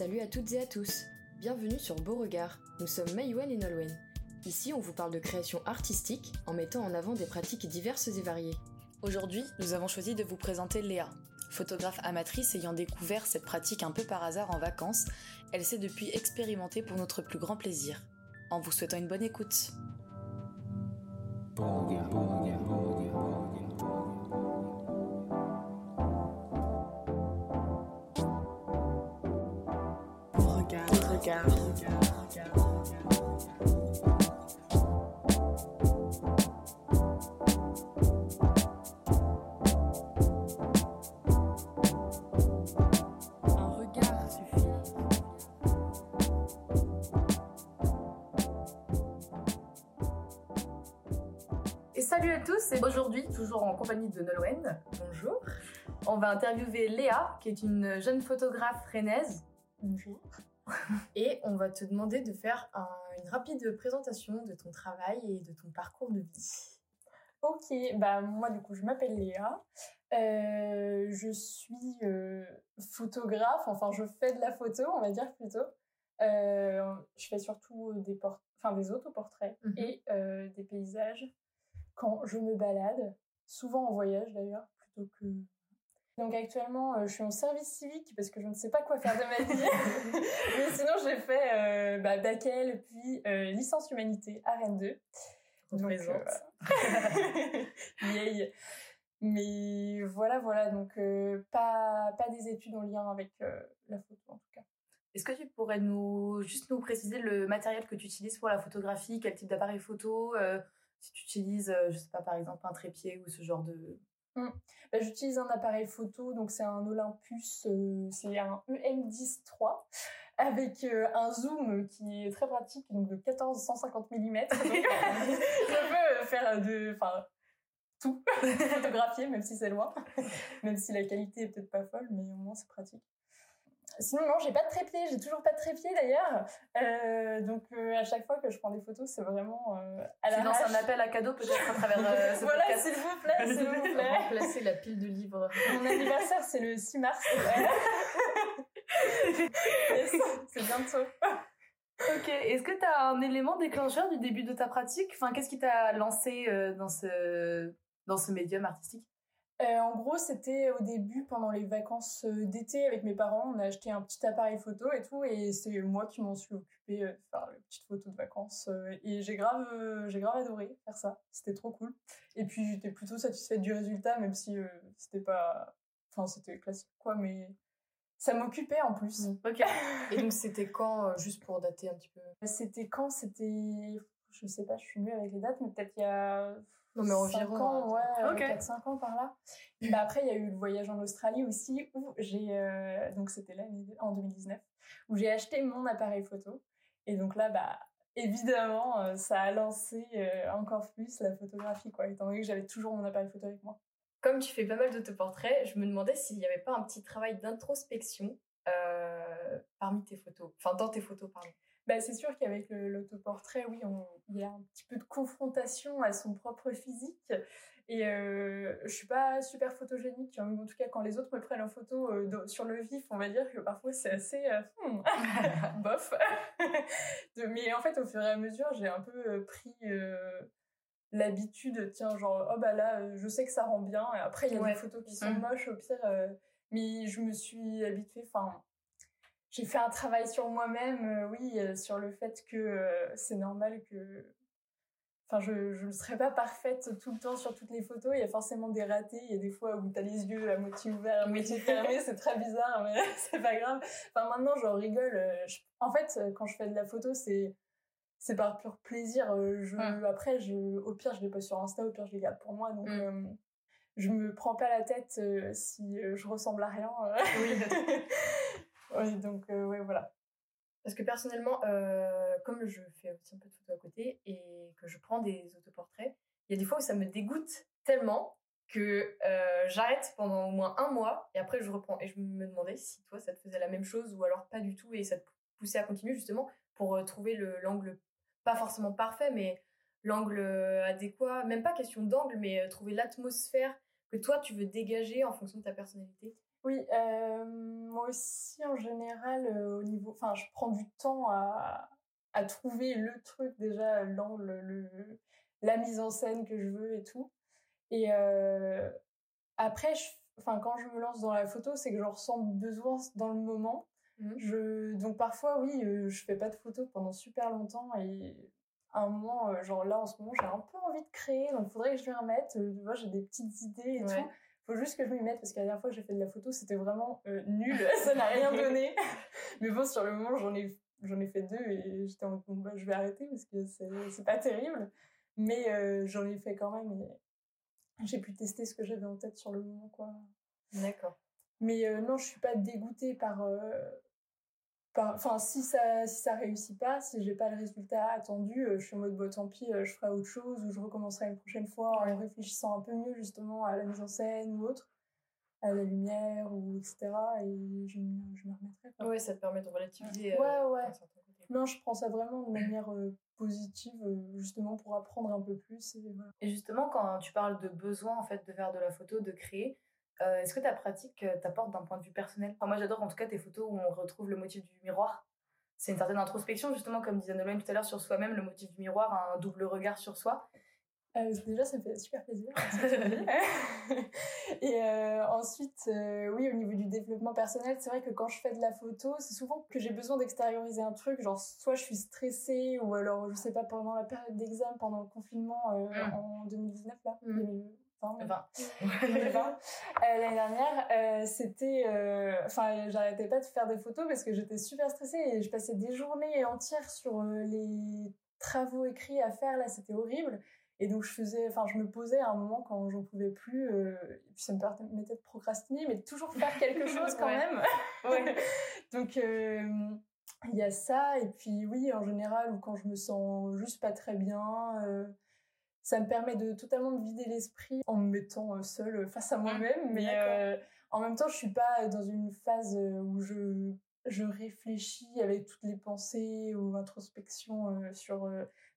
Salut à toutes et à tous. Bienvenue sur Beauregard. Nous sommes Maïwen et Nolwenn. Ici, on vous parle de création artistique en mettant en avant des pratiques diverses et variées. Aujourd'hui, nous avons choisi de vous présenter Léa. Photographe amatrice ayant découvert cette pratique un peu par hasard en vacances, elle s'est depuis expérimentée pour notre plus grand plaisir. En vous souhaitant une bonne écoute. Regard salut à tous, et aujourd'hui, toujours en compagnie de Nolwenn, bonjour. On va interviewer Léa, qui est une jeune photographe rennaise. Bonjour. Et on va te demander de faire un- une rapide présentation de ton travail et de ton parcours de vie. Ok, bah moi du coup je m'appelle Léa, Euh, je suis euh, photographe, enfin je fais de la photo on va dire plutôt. Euh, je fais surtout des port- enfin des autoportraits Mhm. et des paysages quand je me balade, souvent en voyage d'ailleurs plutôt que. Donc actuellement euh, je suis en service civique parce que je ne sais pas quoi faire de ma vie. Mais sinon j'ai fait euh, bah, puis euh, licence humanité à Rennes 2. On Donc, euh. Mais voilà, voilà, donc euh, pas, pas des études en lien avec la photo en tout cas. Est-ce que tu pourrais nous juste nous préciser le matériel que tu utilises pour la photographie, quel type d'appareil photo, si tu utilises, je sais pas, par exemple un trépied ou ce genre de... Bah, J'utilise un appareil photo, donc c'est un Olympus, euh, c'est un EM10 III avec euh, un zoom qui est très pratique, donc de 1450 mm. Donc, je peux faire de, enfin, tout, photographier, même si c'est loin, même si la qualité est peut-être pas folle, mais au moins c'est pratique. Sinon, non, j'ai pas de trépied, j'ai toujours pas de trépied d'ailleurs. Euh, donc, euh, à chaque fois que je prends des photos, c'est vraiment euh, à Tu la lances un appel à cadeau peut-être à travers euh, ce Voilà, podcast. s'il vous plaît, s'il vous plaît. Remplacer la pile de livres. Mon anniversaire, c'est le 6 mars. Yes, c'est bientôt. Ok, est-ce que tu as un élément déclencheur du début de ta pratique? Enfin, qu'est-ce qui t'a lancé euh, dans ce dans ce médium artistique? Euh, en gros, c'était au début, pendant les vacances euh, d'été avec mes parents, on a acheté un petit appareil photo et tout, et c'est moi qui m'en suis occupée euh, de faire les petites photos de vacances. et j'ai grave, euh, j'ai grave adoré faire ça. C'était trop cool. Et puis j'étais plutôt satisfaite du résultat, même si euh, c'était pas, enfin c'était classique quoi, mais ça m'occupait en plus. Ok. Et donc c'était quand, juste pour dater un petit peu? C'était quand? C'était, je sais pas, je suis nulle avec les dates, mais peut-être il y a Non mais environ. Cinq ans, hein. ouais, Ok. 4-5 ans par là. Bah après, il y a eu le voyage en Australie aussi, où j'ai, euh, donc c'était l'année en 2019, où j'ai acheté mon appareil photo. Et donc là, bah, évidemment, euh, ça a lancé euh, encore plus la photographie, quoi, étant donné que j'avais toujours mon appareil photo avec moi. Comme tu fais pas mal d'autoportraits, je me demandais s'il n'y avait pas un petit travail d'introspection euh, parmi tes photos. Enfin, dans tes photos, pardon. Bah, c'est sûr qu'avec l'autoportrait, oui, on- il y a un petit peu de confrontation à son propre physique. Et euh, je suis pas super photogénique. hein. En tout cas, quand les autres me prennent en photo euh, sur le vif, on va dire que parfois c'est assez euh, hmm, bof. De- mais en fait, au fur et à mesure, j'ai un peu euh, pris l'habitude, tiens, genre, oh bah là, je sais que ça rend bien. Et après, il y a Ouais. des photos qui sont Mm. moches, au pire. mais je me suis habituée, enfin, j'ai fait un travail sur moi-même, euh, oui, euh, sur le fait que euh, c'est normal que. Enfin, je ne serai pas parfaite tout le temps sur toutes les photos. Il y a forcément des ratés. Il y a des fois où tu as les yeux à moitié ouverts, à moitié fermés. C'est très bizarre, mais c'est pas grave. Enfin, maintenant, j'en rigole. je- En fait, quand je fais de la photo, c'est c'est par pur plaisir. Je... Mm. Après, je... au pire, je les poste sur Insta, au pire, je les garde pour moi. Donc, Mm. euh, je me prends pas la tête euh, si euh, je ressemble à rien. euh. Oui, donc, ouais, voilà. Parce que personnellement, comme je fais aussi un peu de photos à côté et que je prends des autoportraits, il y a des fois où ça me dégoûte tellement que j'arrête pendant au moins un mois et après je reprends. Et je me demandais si toi ça te faisait la même chose ou alors pas du tout et ça te poussait à continuer justement pour trouver le- l'angle pas forcément parfait mais l'angle adéquat, même pas question d'angle mais trouver l'atmosphère que toi tu veux dégager en fonction de ta personnalité? Oui, moi aussi en général, au niveau, enfin, je prends du temps à, à trouver le truc déjà, l'angle, le, la mise en scène que je veux et tout. Et après, enfin, quand je me lance dans la photo, c'est que je ressens besoin dans le moment. Mmh. Je, donc parfois, oui, je fais pas de photos pendant super longtemps et à un moment, genre là en ce moment, j'ai un peu envie de créer, donc il faudrait que je m'y remette. Tu vois, j'ai des petites idées et tout. Faut juste que je m'y mette parce que la dernière fois que j'ai fait de la photo, c'était vraiment nul, ça n'a rien donné. Mais bon, sur le moment, j'en ai j'en ai fait deux et j'étais en bon, bah, je vais arrêter parce que c'est pas terrible. Mais j'en ai fait quand même et j'ai pu tester ce que j'avais en tête sur le moment, quoi. D'accord. Mais non, je suis pas dégoûtée par. Enfin, si ça, si ça réussit pas, si j'ai pas le résultat attendu, je suis en mode, bon, tant pis, je ferai autre chose ou je recommencerai une prochaine fois en réfléchissant un peu mieux justement à la mise en scène ou autre à la lumière ou etc. Et je, je me remettrai. Quoi. Ouais, ça te permet de relativiser. Ouais, euh, ouais. Non, je prends ça vraiment de manière euh, positive, euh, justement pour apprendre un peu plus. Et, voilà. et, justement, quand tu parles de besoin en fait de faire de la photo, de créer, euh, est-ce que ta pratique euh, t'apporte d'un point de vue personnel? Moi, j'adore en tout cas tes photos où on retrouve le motif du miroir. C'est une certaine introspection, justement, comme disait Nolwenn tout à l'heure sur soi-même, le motif du miroir, un double regard sur soi. Euh, déjà, ça me fait super plaisir. et ensuite, oui, au niveau du développement personnel, c'est vrai que quand je fais de la photo, c'est souvent que j'ai besoin d'extérioriser un truc. Genre, soit je suis stressée, ou alors, je sais pas, pendant la période d'examen, pendant le confinement mm. en 2019, là. 20. Euh, l'année dernière, euh, c'était, euh, enfin, j'arrêtais pas de faire des photos parce que j'étais super stressée et je passais des journées entières sur les travaux écrits à faire. Là, c'était horrible. Et donc, je faisais, enfin, je me posais à un moment quand j'en pouvais plus. et puis, ça me permettait de procrastiner, mais de toujours faire quelque chose quand même. donc, il y a ça. Et puis, oui, en général, ou quand je me sens juste pas très bien ça me permet de totalement me vider l'esprit en me mettant seule face à mmh. moi-même, mais en même temps, je suis pas dans une phase où je je réfléchis avec toutes les pensées ou introspection sur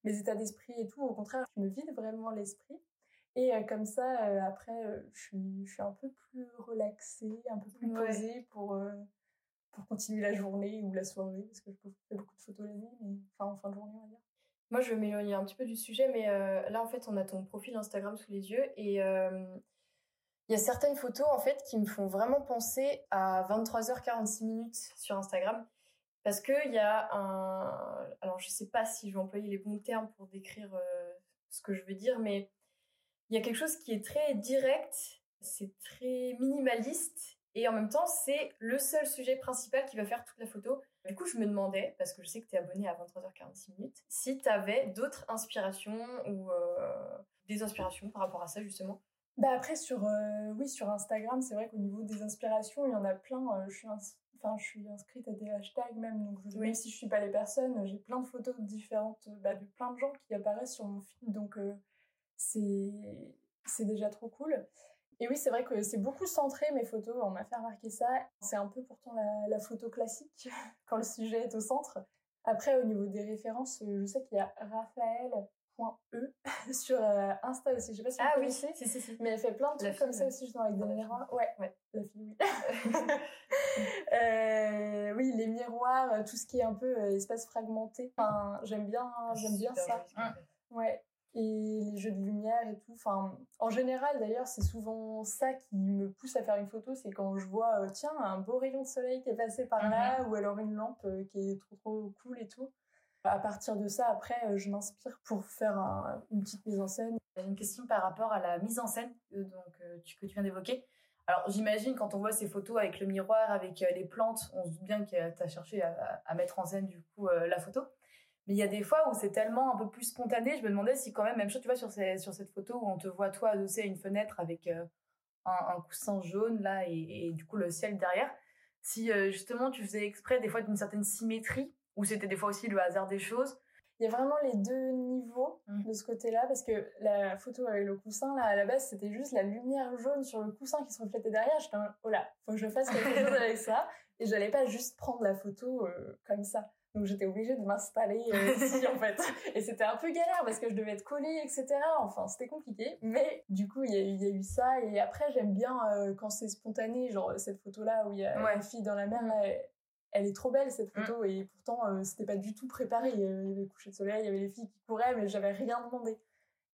mes états d'esprit et tout. Au contraire, je me vide vraiment l'esprit. Et euh, comme ça, euh, après, euh, je, suis, je suis un peu plus relaxée, un peu plus posée pour, pour continuer la journée ou la soirée, parce que je fais beaucoup de photos la nuit, mais enfin en fin de journée, on va dire. Moi, je vais m'éloigner un petit peu du sujet, mais là, en fait, on a ton profil Instagram sous les yeux et il y a certaines photos, en fait, qui me font vraiment penser à 23h46 minutes sur Instagram. Parce qu'il y a un. Alors, je ne sais pas si je vais employer les bons termes pour décrire euh, ce que je veux dire, mais il y a quelque chose qui est très direct, c'est très minimaliste, et en même temps, c'est le seul sujet principal qui va faire toute la photo. Du coup, je me demandais, parce que je sais que tu es abonné à 23h46 minutes, si tu avais d'autres inspirations ou euh, des inspirations par rapport à ça, justement. Bah après sur euh, oui sur Instagram c'est vrai qu'au niveau des inspirations il y en a plein je suis enfin je suis inscrite à des hashtags même donc je, même si je suis pas les personnes j'ai plein de photos différentes bah, de plein de gens qui apparaissent sur mon feed donc euh, c'est c'est déjà trop cool et oui c'est vrai que c'est beaucoup centré mes photos on m'a fait remarquer ça c'est un peu pourtant la, la photo classique quand le sujet est au centre après au niveau des références je sais qu'il y a Raphaël E sur euh, Insta aussi. Je sais pas si ah oui, si, si, si. mais elle fait plein de trucs comme ça aussi, justement, avec des miroirs. Ouais, ouais, la fille, oui. euh, oui, les miroirs, euh, tout ce qui est un peu euh, espace fragmenté. Enfin, j'aime bien, j'aime bien ça. Ouais. Et les jeux de lumière et tout. Enfin, en général, d'ailleurs, c'est souvent ça qui me pousse à faire une photo. C'est quand je vois, tiens, un beau rayon de soleil qui est passé par là, mm-hmm. ou alors une lampe qui est trop, trop cool et tout. À partir de ça, après, euh, je m'inspire pour faire une petite mise en scène. J'ai une question par rapport à la mise en scène euh, donc, euh, que tu viens d'évoquer. Alors, j'imagine quand on voit ces photos avec le miroir, avec les plantes, on se doute bien que tu as cherché à, mettre en scène du coup la photo. Mais il y a des fois où c'est tellement un peu plus spontané. Je me demandais si quand même, même chose, tu vois, sur, sur cette photo où on te voit toi adossé à une fenêtre avec un, coussin jaune là et, et, du coup le ciel derrière. Si justement tu faisais exprès des fois d'une certaine symétrie ou c'était des fois aussi le hasard des choses? Il y a vraiment les deux niveaux mmh. de ce côté-là, parce que la photo avec le coussin, là, à la base, c'était juste la lumière jaune sur le coussin qui se reflétait derrière. J'étais oh là, faut que je fasse quelque chose avec ça. Et j'allais pas juste prendre la photo euh, comme ça. Donc j'étais obligée de m'installer euh, ici en fait. Et c'était un peu galère parce que je devais être collée, etc. Enfin, c'était compliqué. Mais du coup, il y, a eu- il y a eu ça. Et après, j'aime bien euh, quand c'est spontané, genre cette photo-là où il y a Ouais. une fille dans la mer, là, elle, elle est trop belle cette Mm. photo. Et pourtant, euh, c'était pas du tout préparé. Il y avait le coucher de soleil, il y avait les filles qui couraient, mais j'avais rien demandé.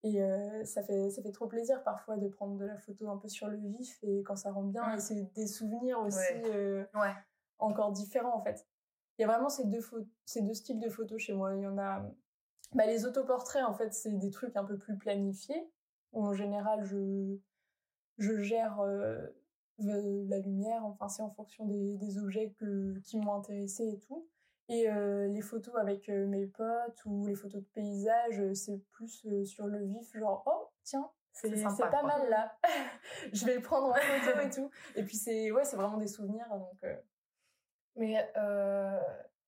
Et euh, ça, fait, ça fait trop plaisir parfois de prendre de la photo un peu sur le vif et quand ça rend bien. Mm. Et c'est des souvenirs aussi Ouais. euh, Ouais. encore différents en fait. Il y a vraiment ces deux, pho- ces deux styles de photos chez moi. Il y en a. Bah, les autoportraits, en fait, c'est des trucs un peu plus planifiés, où en général, je, je gère euh, euh, la lumière, enfin, c'est en fonction des, des objets que, qui m'ont intéressé et tout. Et euh, les photos avec euh, mes potes ou les photos de paysages, euh, c'est plus sur le vif, genre, oh, tiens, c'est pas quoi. mal là. je vais le prendre en photo et tout. Et puis, c'est ouais, c'est vraiment des souvenirs. Donc, Mais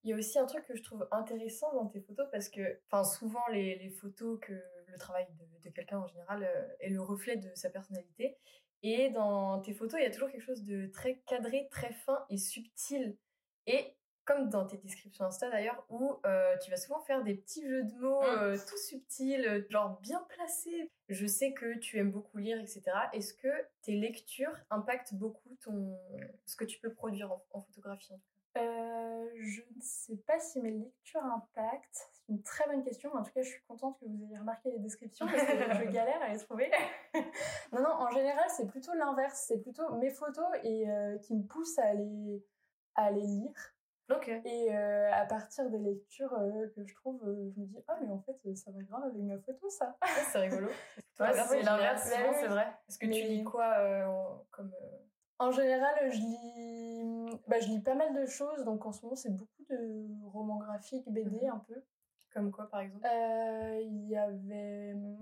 il y a aussi un truc que je trouve intéressant dans tes photos parce que, enfin, souvent les, les photos que le travail de, de quelqu'un en général est le reflet de sa personnalité. Et dans tes photos, il y a toujours quelque chose de très cadré, très fin et subtil. Et comme dans tes descriptions Insta d'ailleurs, où euh, tu vas souvent faire des petits jeux de mots Mm. euh, tout subtils, genre bien placés. Je sais que tu aimes beaucoup lire, etc. Est-ce que tes lectures impactent beaucoup ton ce que tu peux produire en, en photographie en tout cas? Euh, je ne sais pas si mes lectures impactent. C'est une très bonne question. En tout cas, je suis contente que vous ayez remarqué les descriptions parce que je galère à les trouver. non, non, en général, c'est plutôt l'inverse. C'est plutôt mes photos et euh, qui me poussent à les, à les lire. Ok. Et euh, à partir des lectures que je trouve, je me dis ah mais en fait ça va grave avec ma photo ça. c'est rigolo. Ouais, c'est l'inverse, c'est vrai. Est-ce que tu lis quoi comme En général, je lis, bah, je lis pas mal de choses. Donc en ce moment, c'est beaucoup de romans graphiques, BD Mhm. un peu. comme quoi par exemple? Euh, Il y avait hum,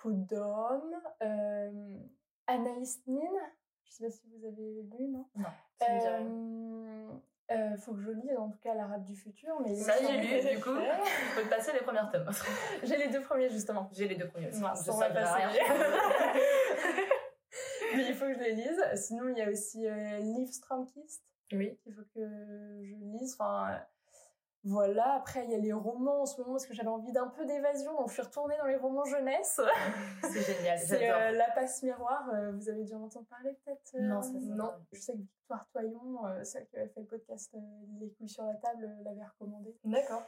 Peau d'homme, euh, Anaïs Nin. Je sais pas si vous avez lu, non? Non, ça. Euh, euh, faut que je lise en tout cas l'arabe du futur. Mais Ça, j'ai lu, du coup. Je peux te passer les premières tomes. J'ai les deux premiers justement. J'ai les deux premiers aussi. Non, Je ça, va rien. Mais il faut que je les lise. Sinon, il y a aussi euh, Liv Stromkist. Oui. qu'il faut que je lise. Enfin, voilà. Après, il y a les romans en ce moment parce que j'avais envie d'un peu d'évasion, donc je suis retournée dans les romans jeunesse. C'est génial, C'est euh, La Passe Miroir. euh, vous avez déjà entendu parler peut-être euh, Non, ça, ça, non. Je sais que Victoire Toyon, euh, celle qui avait fait le podcast Les couilles sur la table, l'avait recommandé. D'accord.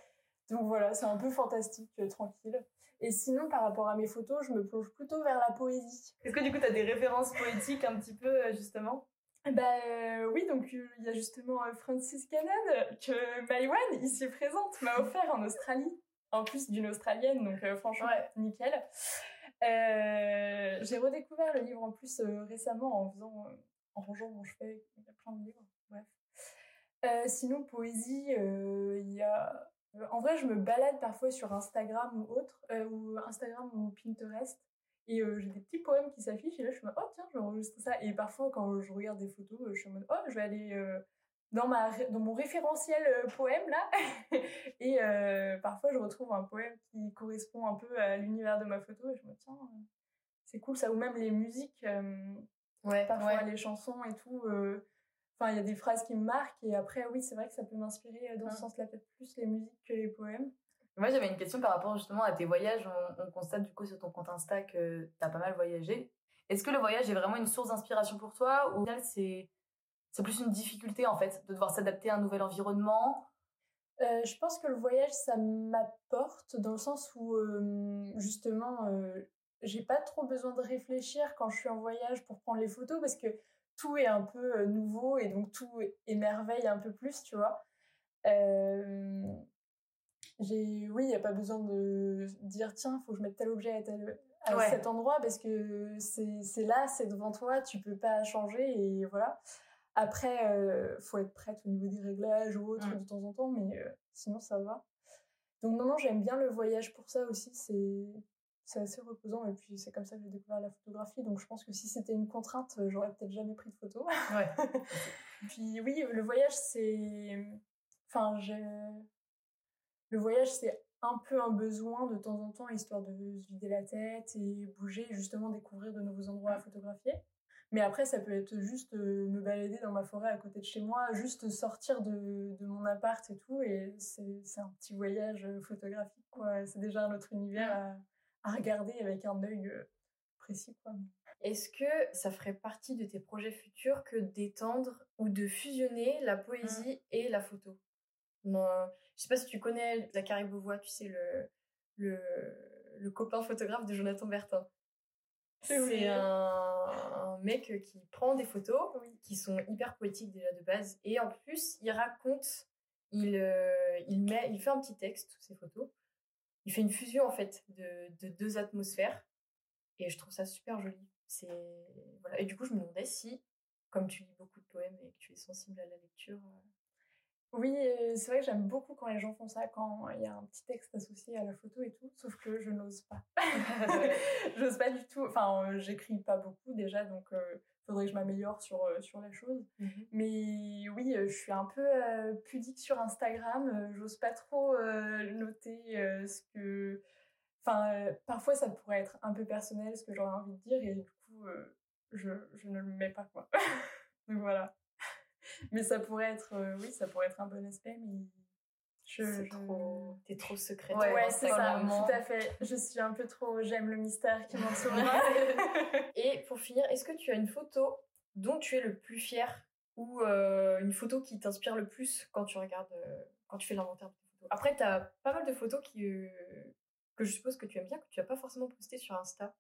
Donc voilà, c'est un peu fantastique, euh, tranquille. Et sinon, par rapport à mes photos, je me plonge plutôt vers la poésie. Est-ce que du coup, tu as des références poétiques un petit peu, euh, justement? Bah euh, oui, donc il y a justement Francis Cannon que Maïwan, ici présente, m'a offert en Australie. En plus d'une Australienne, donc franchement, Ouais. nickel. J'ai redécouvert le livre en plus récemment en faisant, en rangeant mon chevet, il y a plein de livres, bref. Sinon, poésie, il y a... euh, En vrai, je me balade parfois sur Instagram ou autre, euh, ou Instagram ou Pinterest, et euh, j'ai des petits poèmes qui s'affichent, et là je suis en mode, oh tiens, je vais enregistrer ça. Et parfois, quand je regarde des photos, je suis en mode, oh, je vais aller euh, dans, ma, dans mon référentiel euh, poème là. et parfois, je retrouve un poème qui correspond un peu à l'univers de ma photo, et je me dis, tiens, c'est cool ça. Ou même les musiques, Ouais. parfois ouais. les chansons et tout. Enfin, il y a des phrases qui me marquent, et après, oui, c'est vrai que ça peut m'inspirer euh, dans ce Ah. sens-là, peut-être plus les musiques que les poèmes. Moi, j'avais une question par rapport justement à tes voyages. On, on constate du coup sur ton compte Insta que tu as pas mal voyagé. Est-ce que le voyage est vraiment une source d'inspiration pour toi ou au final c'est c'est plus une difficulté en fait de devoir s'adapter à un nouvel environnement? Euh, je pense que le voyage, ça m'apporte dans le sens où, euh, justement, euh, j'ai pas trop besoin de réfléchir quand je suis en voyage pour prendre les photos parce que tout est un peu euh, nouveau et donc tout émerveille un peu plus, tu vois. Euh, j'ai, oui, il n'y a pas besoin de dire tiens, faut que je mette tel objet à, tel, à Ouais. cet endroit parce que c'est c'est là, c'est devant toi, tu peux pas changer et voilà. Après, euh, faut être prête au niveau des réglages ou autre Mm. de temps en temps, mais euh, sinon ça va. Donc non, non, j'aime bien le voyage pour ça aussi. C'est c'est assez reposant et puis c'est comme ça que j'ai découvert la photographie. Donc je pense que si c'était une contrainte, euh, j'aurais peut-être jamais pris de photos. Ouais. puis oui, le voyage c'est, enfin j'ai, le voyage c'est un peu un besoin de temps en temps histoire de se vider la tête et bouger, justement découvrir de nouveaux endroits à photographier. Mais après, ça peut être juste euh, me balader dans ma forêt à côté de chez moi, juste sortir de, de mon appart et tout. Et c'est un petit voyage photographique, quoi. C'est déjà un autre univers à, regarder avec un œil euh, précis. Est-ce que ça ferait partie de tes projets futurs que d'étendre ou de fusionner la poésie et la photo? Non, Je sais pas si tu connais Zachary Beauvois, tu sais, le, le, le copain photographe de Jonathan Bertin. C'est un, mec qui prend des photos qui sont hyper poétiques déjà de base. Et en plus, il raconte, il, euh, il, met, il fait un petit texte, toutes ces photos. Il fait une fusion en fait de, de deux atmosphères. Et je trouve ça super joli. C'est voilà. Et du coup, je me demandais si, comme tu lis beaucoup de poèmes et que tu es sensible à la lecture, euh, oui, euh, c'est vrai que j'aime beaucoup quand les gens font ça, quand il y a un petit texte associé à la photo et tout, sauf que je n'ose pas. j'ose pas du tout. Enfin, euh, j'écris pas beaucoup déjà, donc il euh, faudrait que je m'améliore sur, sur la chose. Mhm. Mais oui, je suis un peu pudique sur Instagram, j'ose pas trop noter ce que. Enfin, parfois ça pourrait être un peu personnel ce que j'aurais envie de dire, et du coup, je, je ne le mets pas, quoi. donc voilà mais ça pourrait être, euh, oui, ça pourrait être un bon aspect, mais je, trop, t'es trop secrète. Ouais, c'est ça, tout à fait. Je suis un peu trop, j'aime le mystère qui m'entoure. Et pour finir, est-ce que tu as une photo dont tu es le plus fier ou euh, une photo qui t'inspire le plus quand tu regardes, euh, quand tu fais l'inventaire de tes photos? Après, t'as pas mal de photos qui, que je suppose que tu aimes bien, que tu as pas forcément postées sur Insta.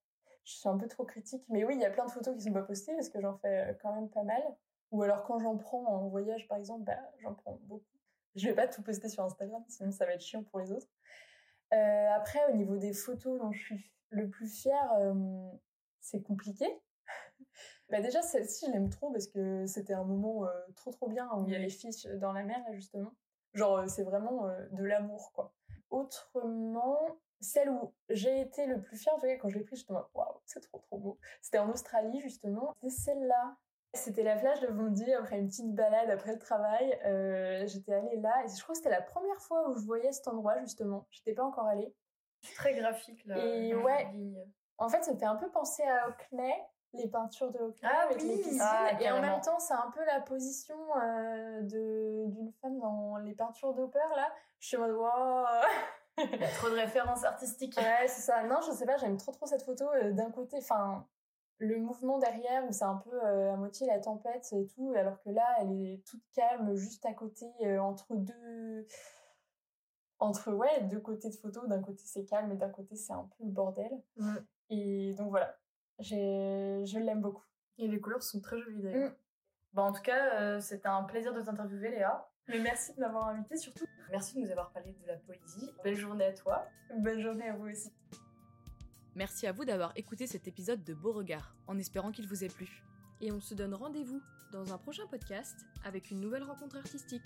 Je suis un peu trop critique, mais oui, il y a plein de photos qui sont pas postées parce que j'en fais quand même pas mal. Ou alors quand j'en prends en voyage, par exemple, bah, j'en prends beaucoup. Je vais pas tout poster sur Instagram, sinon ça va être chiant pour les autres. Euh, après, au niveau des photos dont je suis le plus fière, euh, c'est compliqué. bah déjà, celle-ci, je l'aime trop parce que c'était un moment euh, trop trop bien où il y a les fiches dans la mer, là, justement. Genre, c'est vraiment de l'amour, quoi. Autrement, celle où j'ai été le plus fière, quand je l'ai prise, je me waouh, c'est trop trop beau. C'était en Australie, justement. C'est celle-là. C'était la plage de Bondy après une petite balade après le travail. Euh, j'étais allée là et je crois que c'était la première fois où je voyais cet endroit justement. J'étais pas encore allée. Très graphique là. Et ouais. En fait, ça me fait un peu penser à Hockney, les peintures de Hockney ah, avec les piscines. Ah, et en même temps, c'est un peu la position euh, de d'une femme dans les peintures d'Hopper là. Je suis en mode waouh. Il y a trop de références artistiques. Ouais, c'est ça. Non, je sais pas, j'aime trop trop cette photo. Euh, d'un côté, enfin, le mouvement derrière où c'est un peu euh, à moitié la tempête et tout, alors que là, elle est toute calme, juste à côté, euh, entre deux. Entre, ouais, deux côtés de photo. D'un côté, c'est calme et d'un côté, c'est un peu le bordel. Et donc voilà, je l'aime beaucoup. Et les couleurs sont très jolies d'ailleurs. Mm. Bon, en tout cas, euh, c'était un plaisir de t'interviewer, Léa. Mais merci de m'avoir invité surtout. Merci de nous avoir parlé de la poésie. Belle journée à toi. Bonne journée à vous aussi. Merci à vous d'avoir écouté cet épisode de Beauregard, en espérant qu'il vous ait plu. Et on se donne rendez-vous dans un prochain podcast avec une nouvelle rencontre artistique.